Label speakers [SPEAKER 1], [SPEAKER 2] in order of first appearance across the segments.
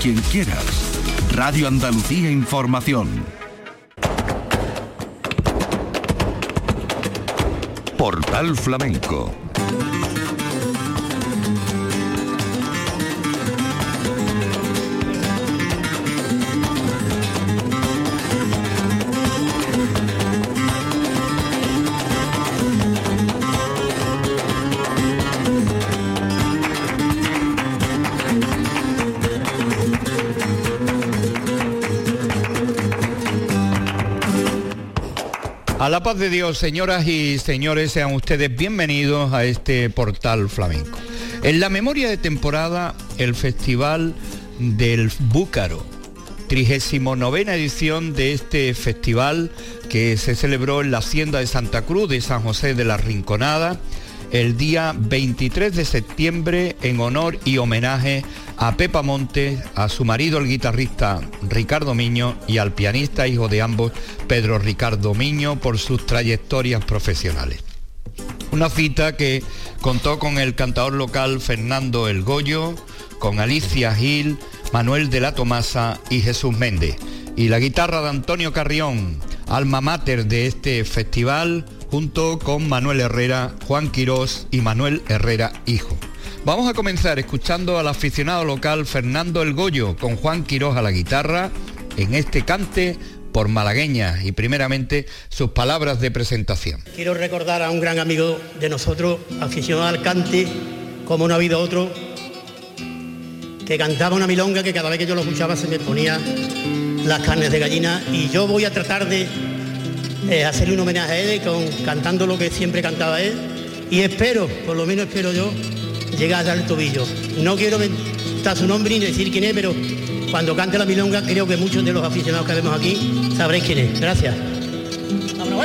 [SPEAKER 1] quien quieras. Radio Andalucía Información. Portal Flamenco
[SPEAKER 2] A la paz de Dios, señoras y señores, sean ustedes bienvenidos a este portal flamenco. En la memoria de temporada, el Festival del Búcaro, 39 edición de este festival que se celebró en la Hacienda de Santa Cruz de San José de la Rinconada el día 23 de septiembre en honor y homenaje a Pepa Montes, a su marido el guitarrista Ricardo Miño y al pianista hijo de ambos, Pedro Ricardo Miño, por sus trayectorias profesionales. Una cita que contó con el cantador local Fernando El Goyo, con Alicia Gil, Manuel de la Tomasa y Jesús Méndez. Y la guitarra de Antonio Carrión, alma mater de este festival, junto con Manuel Herrera, Juan Quirós y Manuel Herrera Hijo. Vamos a comenzar escuchando al aficionado local Fernando El Goyo con Juan Quirós a la guitarra en este cante por malagueña y primeramente sus palabras de presentación.
[SPEAKER 3] Quiero recordar a un gran amigo de nosotros, aficionado al cante, como no ha habido otro, que cantaba una milonga que cada vez que yo lo escuchaba se me ponía las carnes de gallina y yo voy a tratar de hacerle un homenaje a él con, cantando lo que siempre cantaba él y espero, por lo menos espero yo, llega al tobillo. No quiero estar su nombre ni decir quién es, pero cuando cante la milonga creo que muchos de los aficionados que vemos aquí sabréis quién es. Gracias. ¡Vámonos,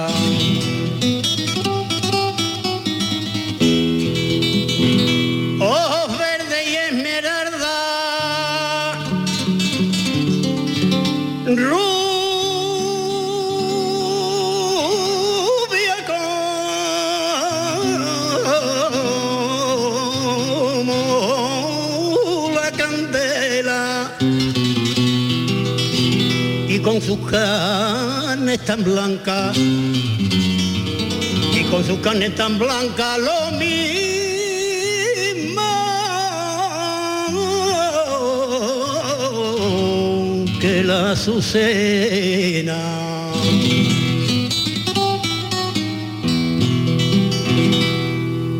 [SPEAKER 3] con sus carnes tan blancas y con sus carnes tan blancas lo mismo que la azucena.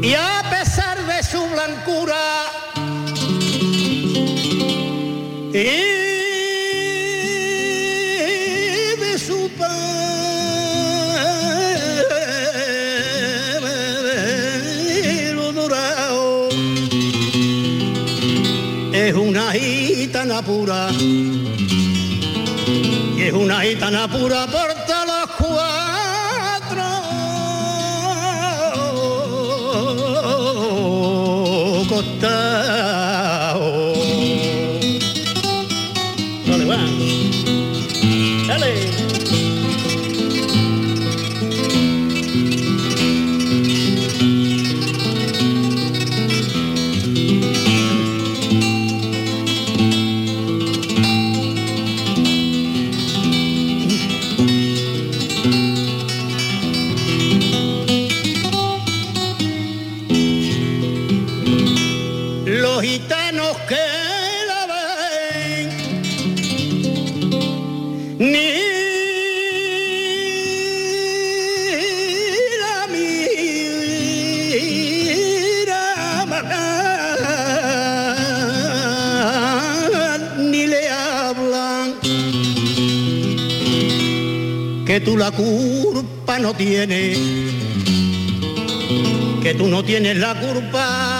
[SPEAKER 3] Y a pesar de su blancura, una gitana pura por los cuatro costados. Culpa no tienes que tú no tienes la culpa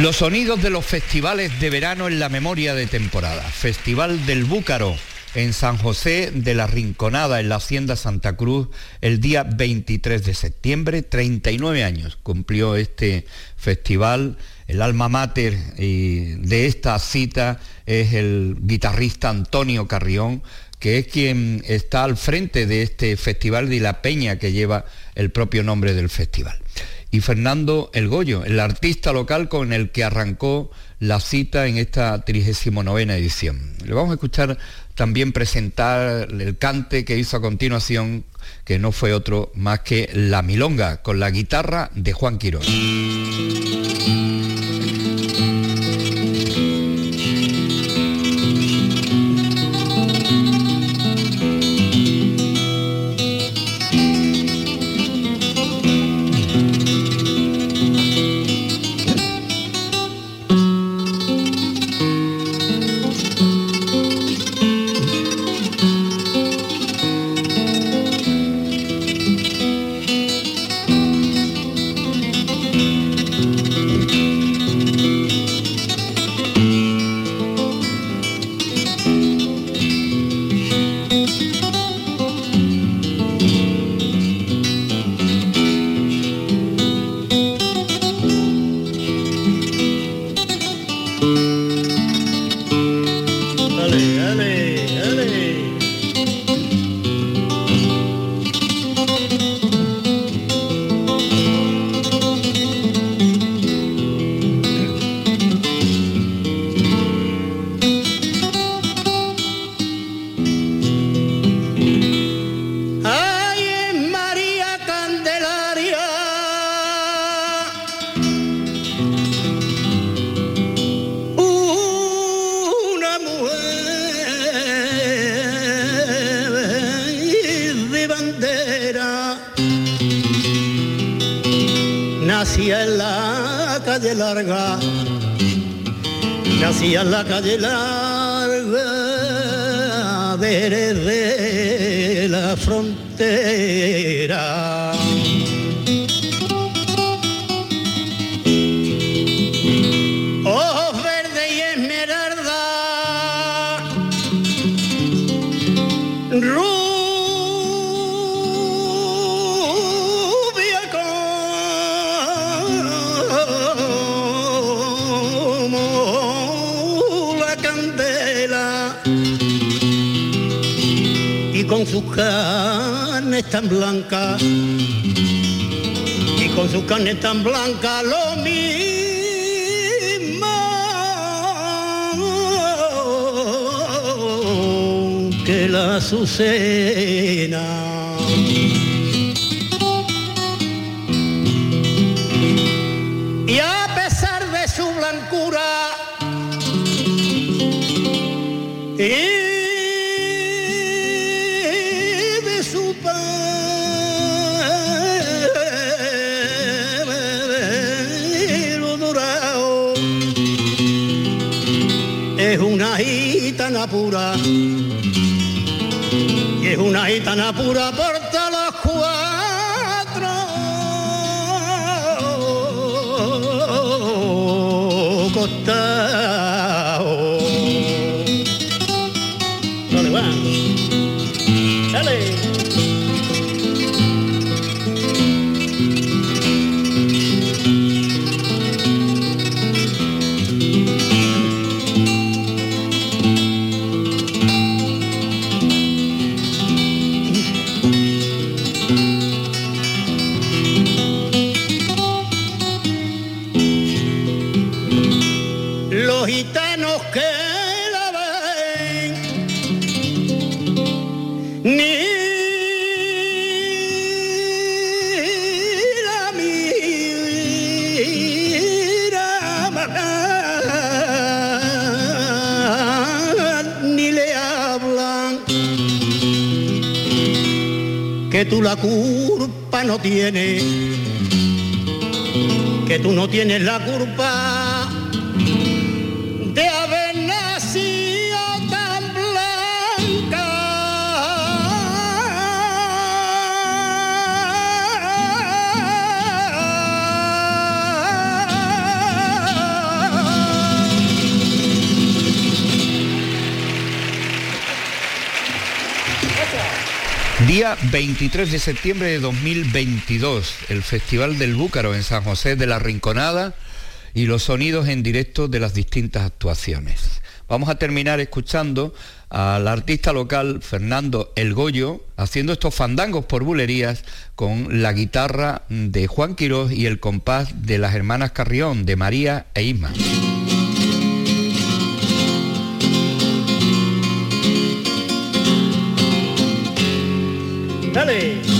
[SPEAKER 2] Los sonidos de los festivales de verano en la memoria de temporada. Festival del Búcaro en San José de la Rinconada, en la Hacienda Santa Cruz, el día 23 de septiembre. 39 años cumplió este festival. El alma mater eh, de esta cita es el guitarrista Antonio Carrión, que es quien está al frente de este festival y la peña que lleva el propio nombre del festival y Fernando El Goyo, el artista local con el que arrancó la cita en esta 39 edición. Le vamos a escuchar también presentar el cante que hizo a continuación, que no fue otro más que La Milonga, con la guitarra de Juan Quirós.
[SPEAKER 3] Calle larga desde la frontera. Sus carnes tan blancas y con sus carnes tan blancas lo mismo que la azucena. Y a pesar de su blancura gitana pura por todos los cuatro costados. No tienes que tú no tienes la culpa
[SPEAKER 2] Día 23 de septiembre de 2022, el Festival del Búcaro en San José de la Rinconada y los sonidos en directo de las distintas actuaciones. Vamos a terminar escuchando al artista local Fernando El Goyo haciendo estos fandangos por bulerías con la guitarra de Juan Quirós y el compás de las hermanas Carrión, de María e Isma.
[SPEAKER 3] Dale.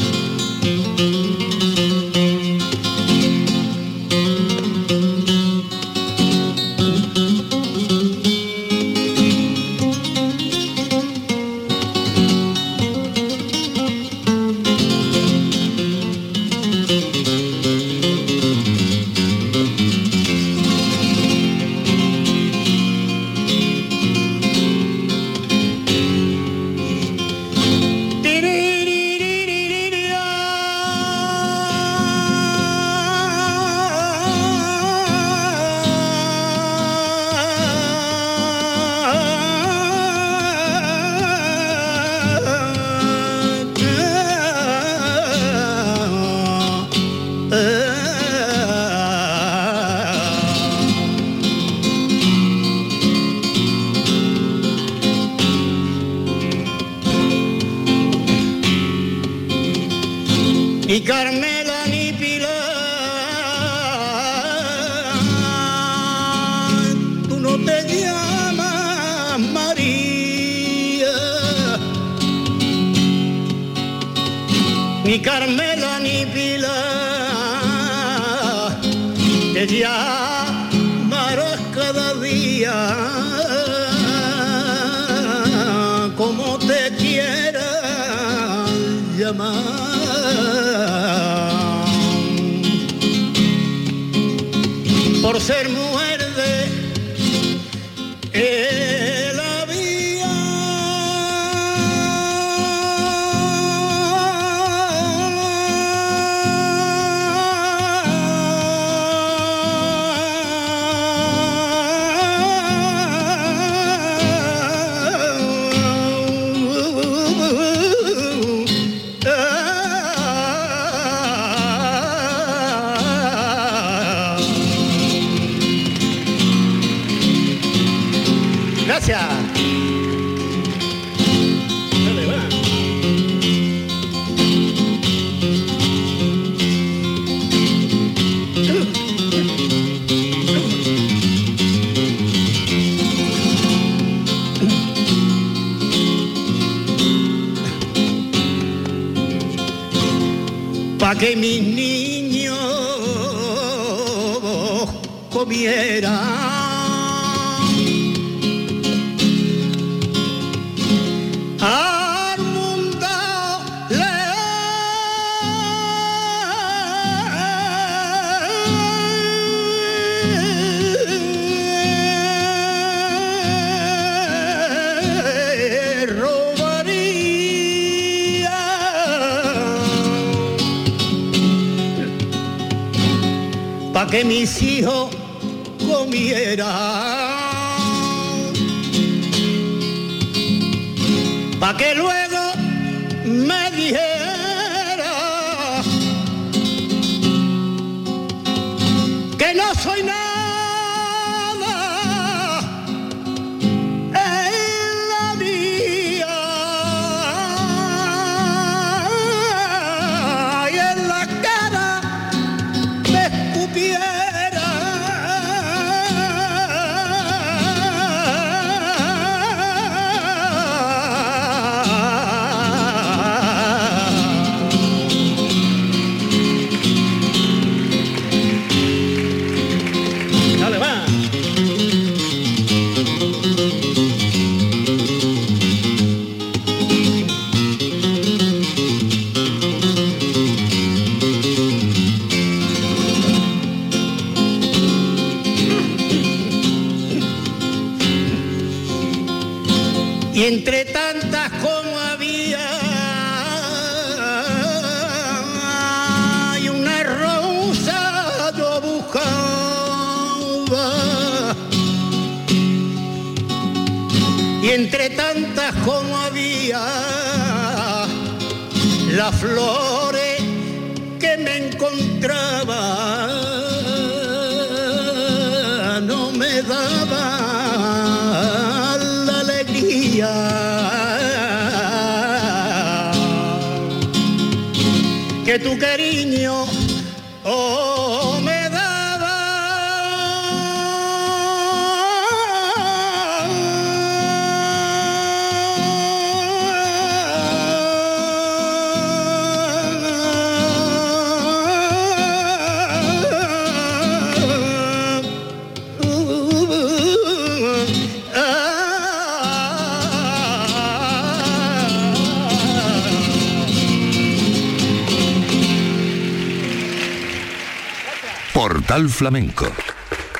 [SPEAKER 4] Flamenco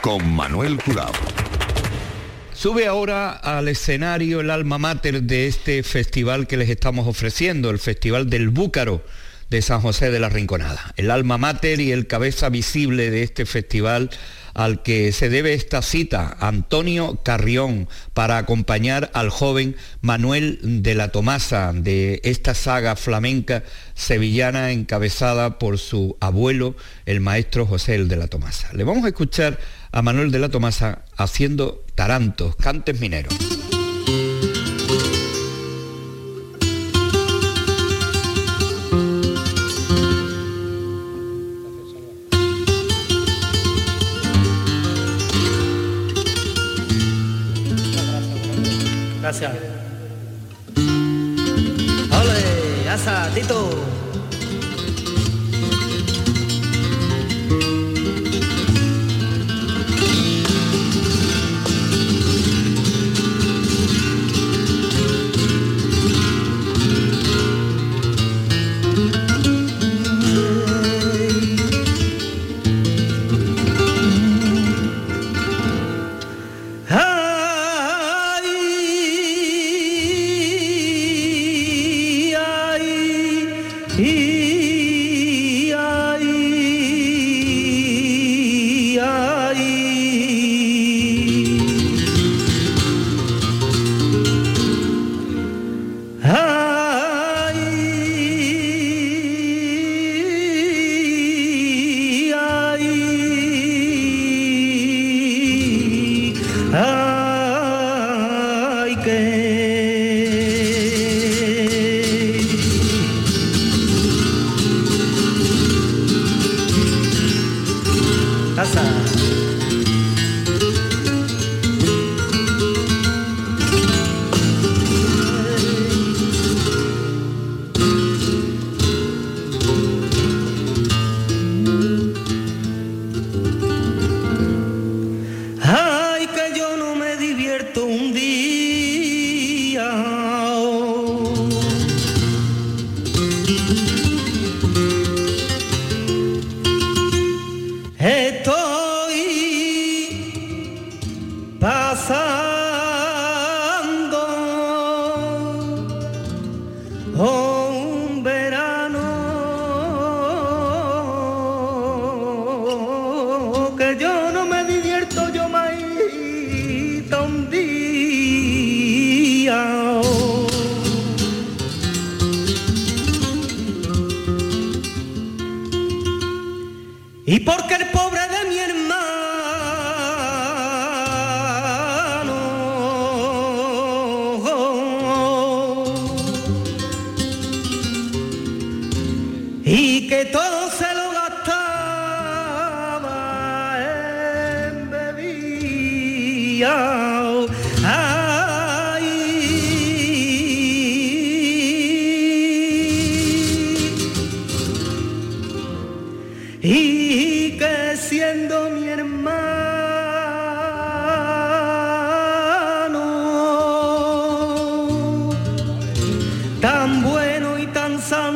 [SPEAKER 4] con Manuel Curao.
[SPEAKER 2] Sube ahora al escenario el alma mater de este festival que les estamos ofreciendo, el Festival del Búcaro de San José de la Rinconada. El alma mater y el cabeza visible de este festival al que se debe esta cita, Antonio Carrión, para acompañar al joven Manuel de la Tomasa de esta saga flamenca sevillana encabezada por su abuelo, el maestro José el de la Tomasa. Le vamos a escuchar a Manuel de la Tomasa haciendo tarantos, cantes mineros.
[SPEAKER 5] Gracias. ¡Ole! ¡Asa, Tito!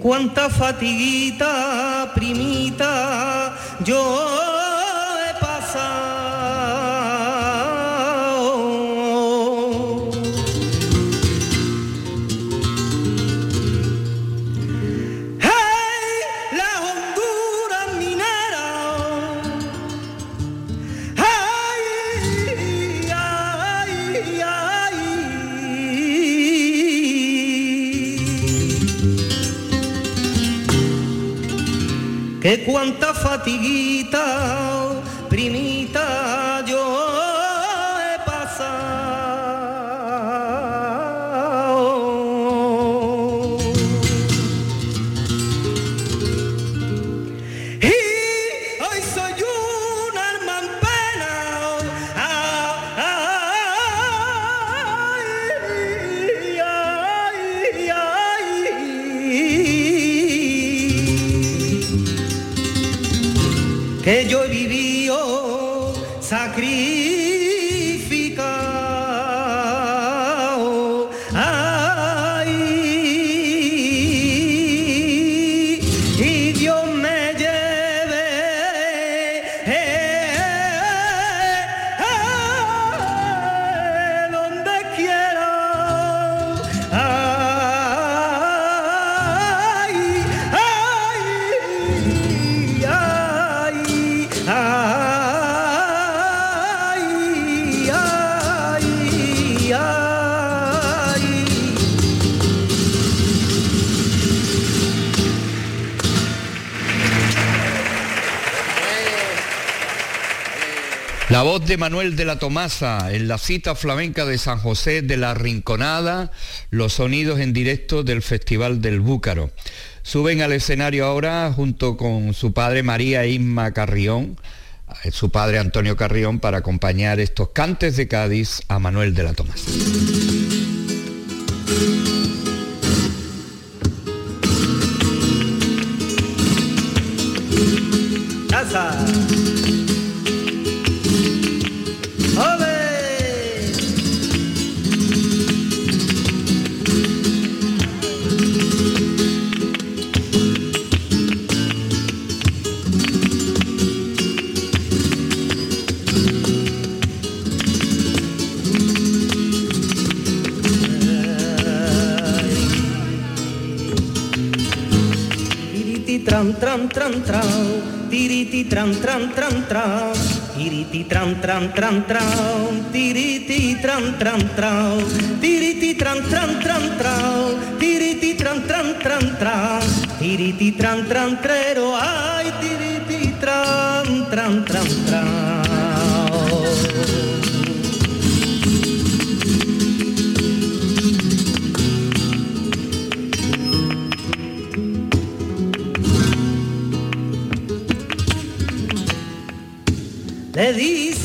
[SPEAKER 5] cuánta fatiguita, ¿Eh? que cuanta Que yo he
[SPEAKER 2] de Manuel de la Tomasa en la cita flamenca de San José de la Rinconada, los sonidos en directo del Festival del Búcaro. Suben al escenario ahora junto con su padre María Isma Carrión, eh, su padre Antonio Carrión, para acompañar estos cantes de Cádiz a Manuel de la Tomasa.
[SPEAKER 5] Tran tran tran tran, tiriti tran tran tran tran, tiriti tran tran tran tran, tiriti tran tran tran, tiriti tran tran tran tran, tiriti tran tran tran tran, tiriti tran tran trero, ay tiriti tran tran tran tran. There is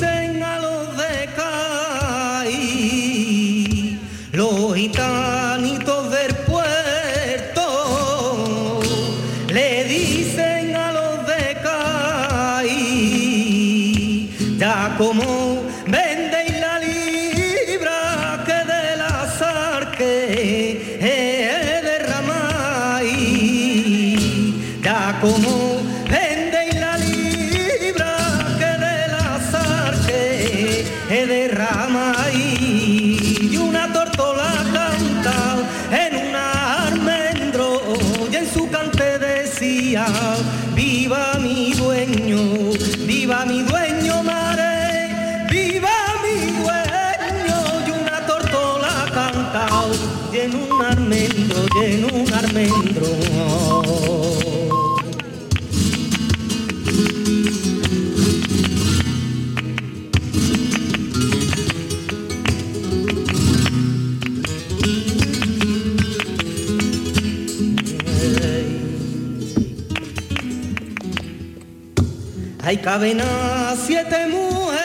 [SPEAKER 5] Ahí caben a siete mujeres,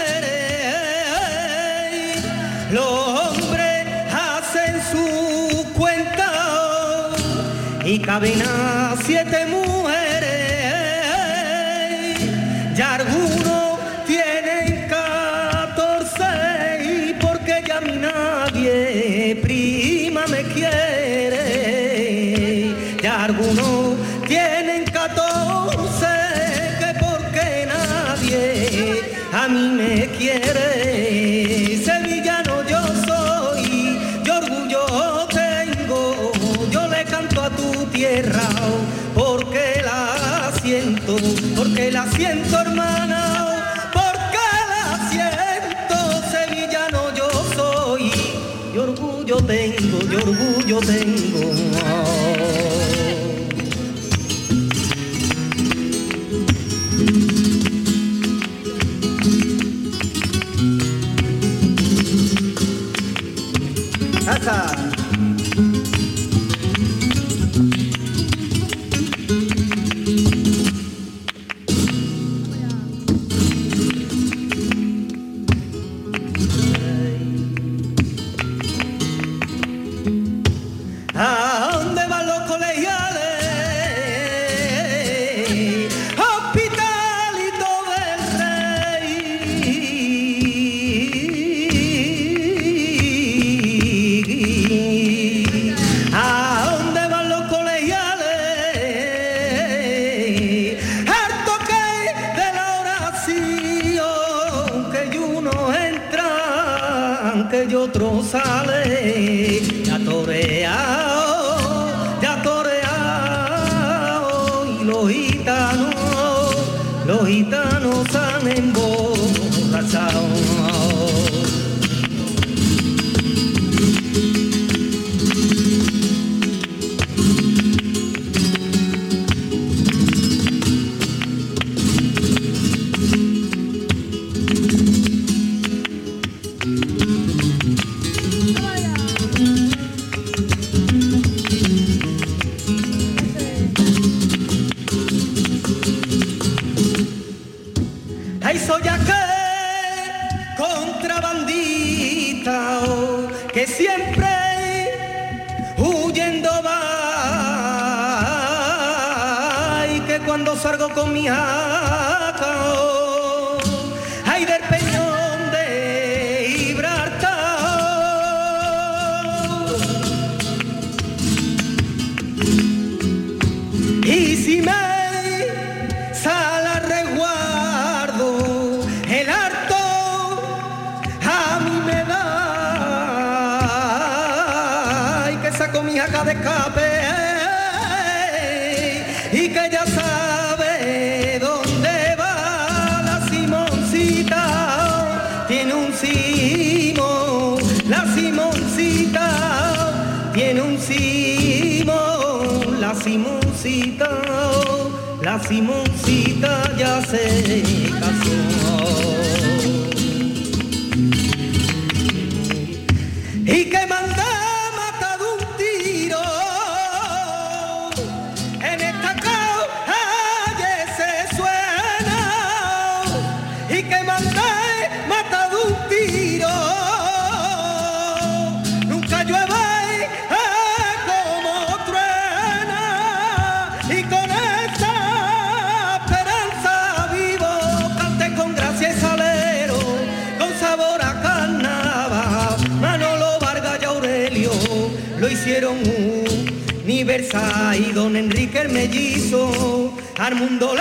[SPEAKER 5] los hombres hacen su cuenta. Y caben a siete mujeres, y orgullo tengo. la simoncita tiene un cimo, la simoncita, la simoncita ya se casó. Versailles, don Enrique el mellizo, al mundo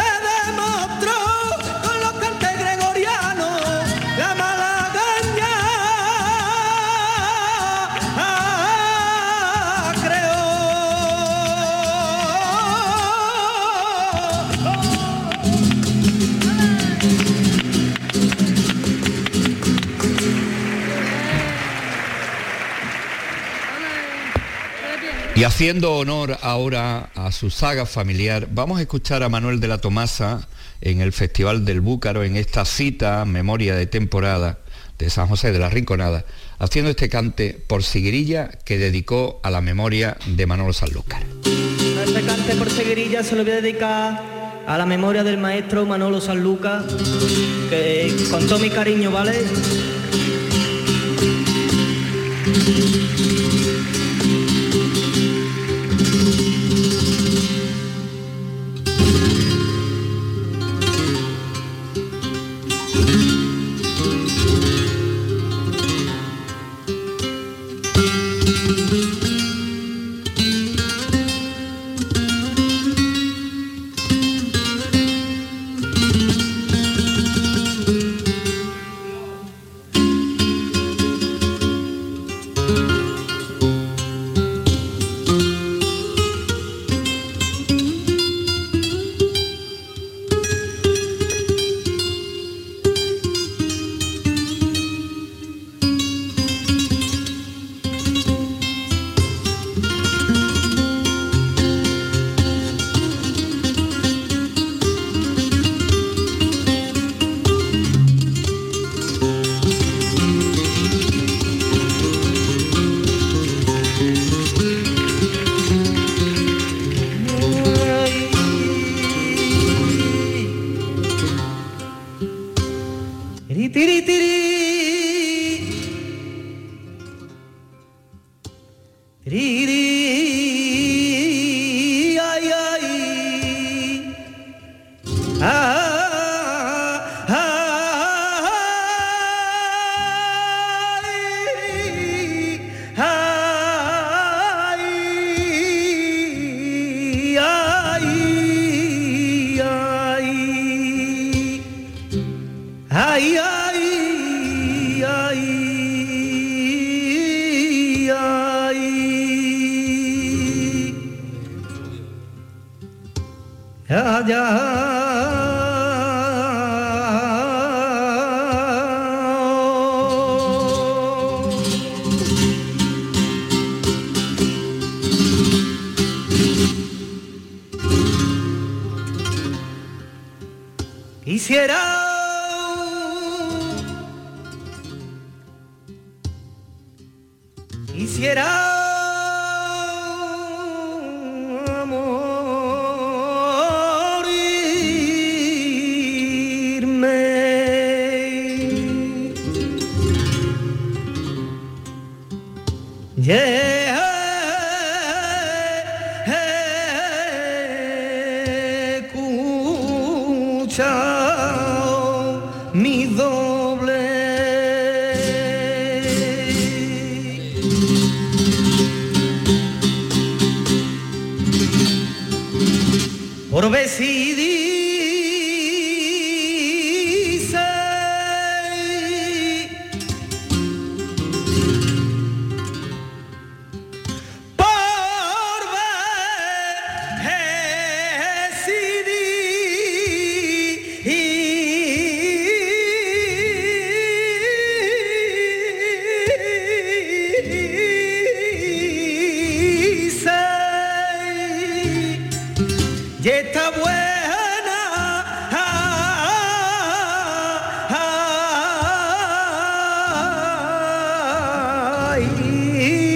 [SPEAKER 2] Y haciendo honor ahora a su saga familiar, vamos a escuchar a Manuel de la Tomasa en el Festival del Búcaro, en esta cita, memoria de temporada de San José de la Rinconada, haciendo este cante por Siguirilla que dedicó a la memoria de Manolo Sanlúcar.
[SPEAKER 5] Este cante por Seguirilla se lo voy a dedicar a la memoria del maestro Manolo Sanlúcar, que con todo mi cariño, ¿vale? Ya, ya. Ay,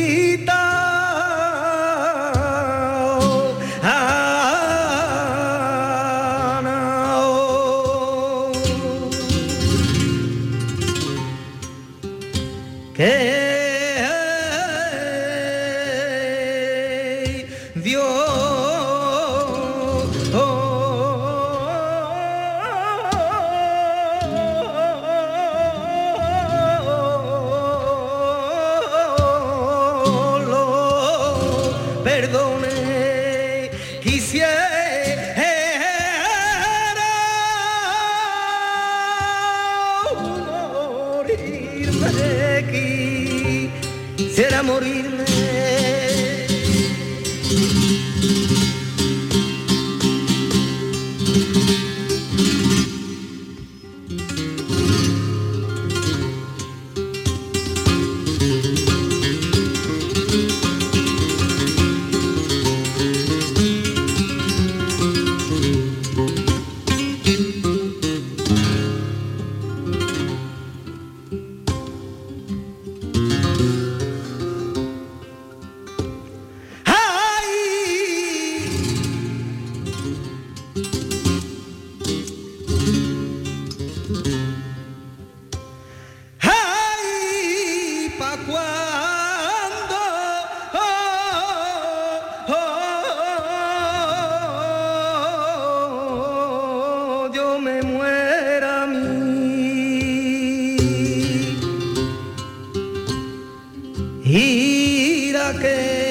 [SPEAKER 5] que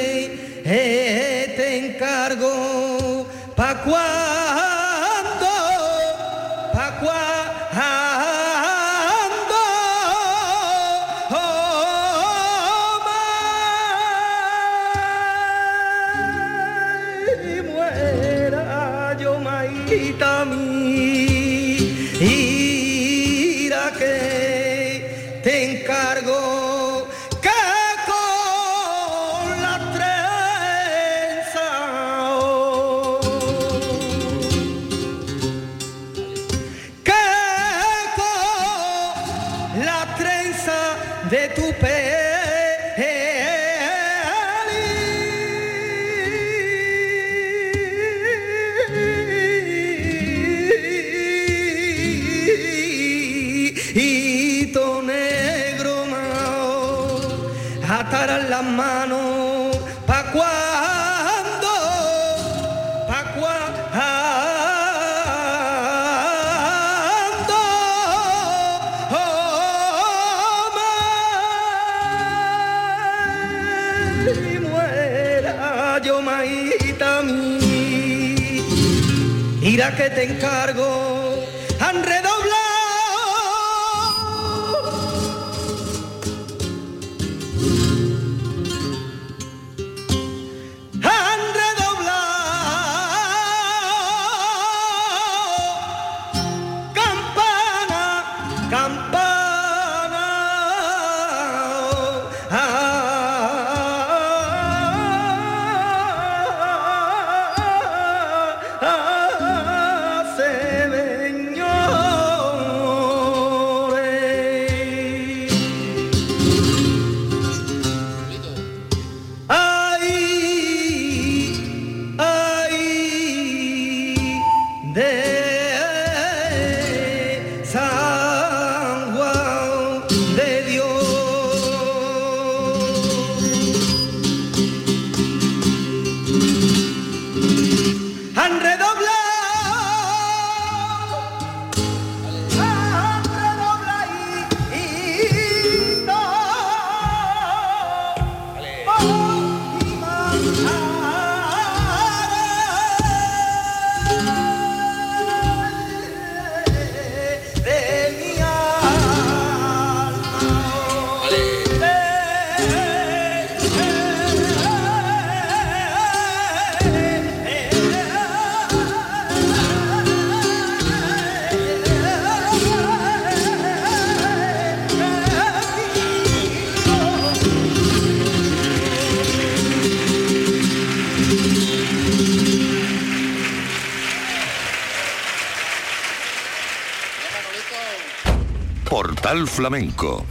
[SPEAKER 1] Flamenco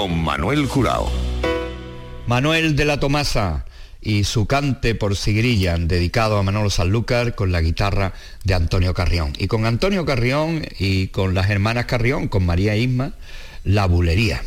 [SPEAKER 1] con Manuel Curao.
[SPEAKER 2] Manuel de la Tomasa y su cante por Sigrilla, dedicado a Manolo Sanlúcar con la guitarra de Antonio Carrión. Y con Antonio Carrión y con las hermanas Carrión, con María Isma, la bulería.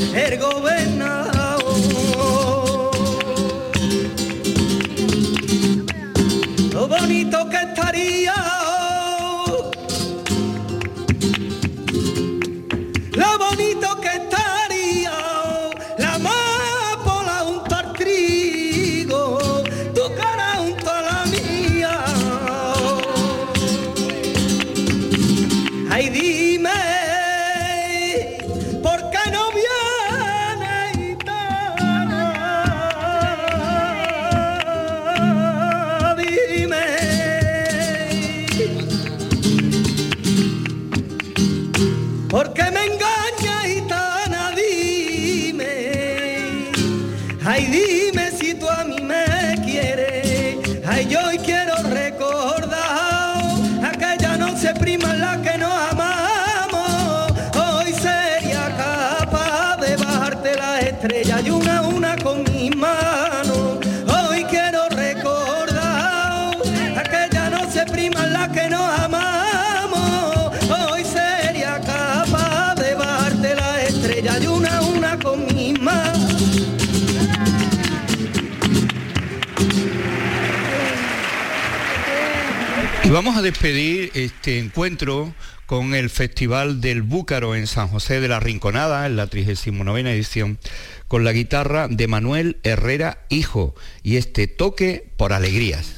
[SPEAKER 5] ergo
[SPEAKER 2] Y vamos a despedir este encuentro con el Festival del Búcaro en San José de la Rinconada, en la 39 edición, con la guitarra de Manuel Herrera Hijo y este toque por alegrías.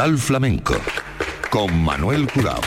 [SPEAKER 4] Portal Flamenco con Manuel Curao.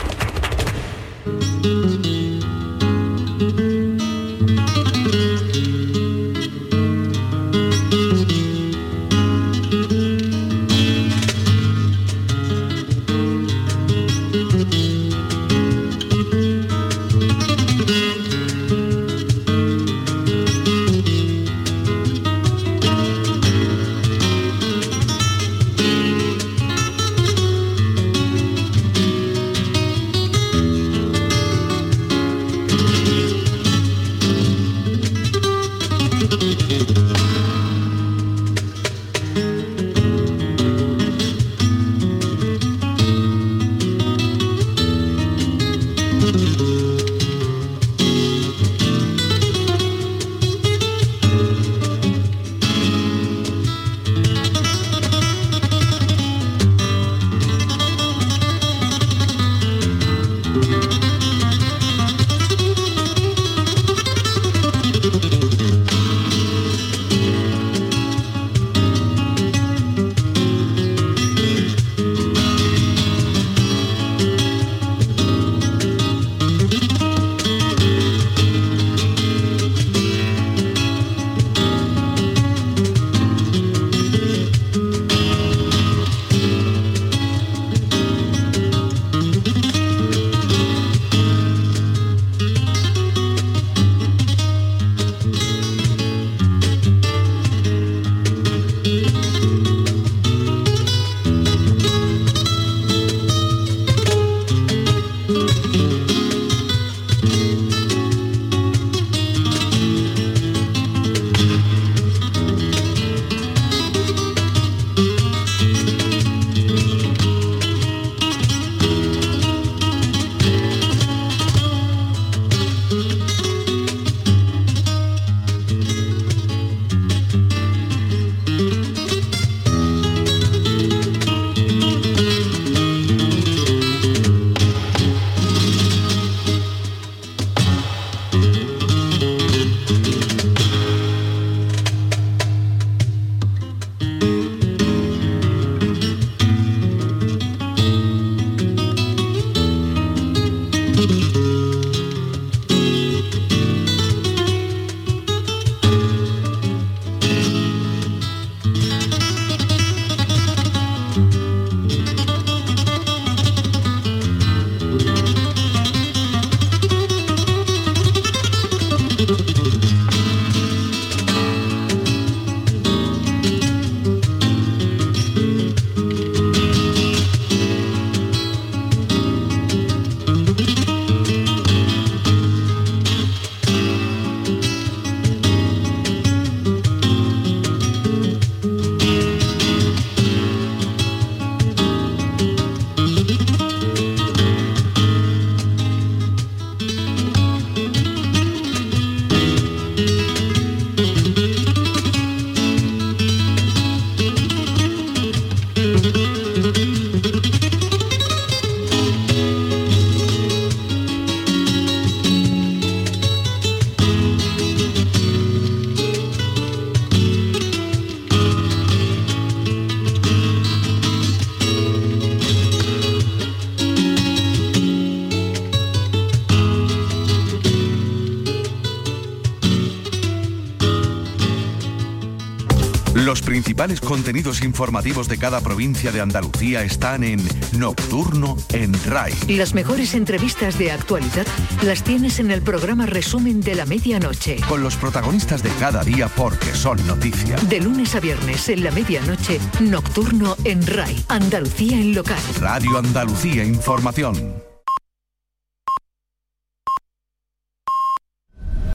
[SPEAKER 1] Principales contenidos informativos de cada provincia de Andalucía están en Nocturno en RAI.
[SPEAKER 6] Y las mejores entrevistas de actualidad las tienes en el programa Resumen de la Medianoche.
[SPEAKER 1] Con los protagonistas de cada día porque son noticias.
[SPEAKER 6] De lunes a viernes en la medianoche, Nocturno en RAI. Andalucía en local.
[SPEAKER 1] Radio Andalucía Información.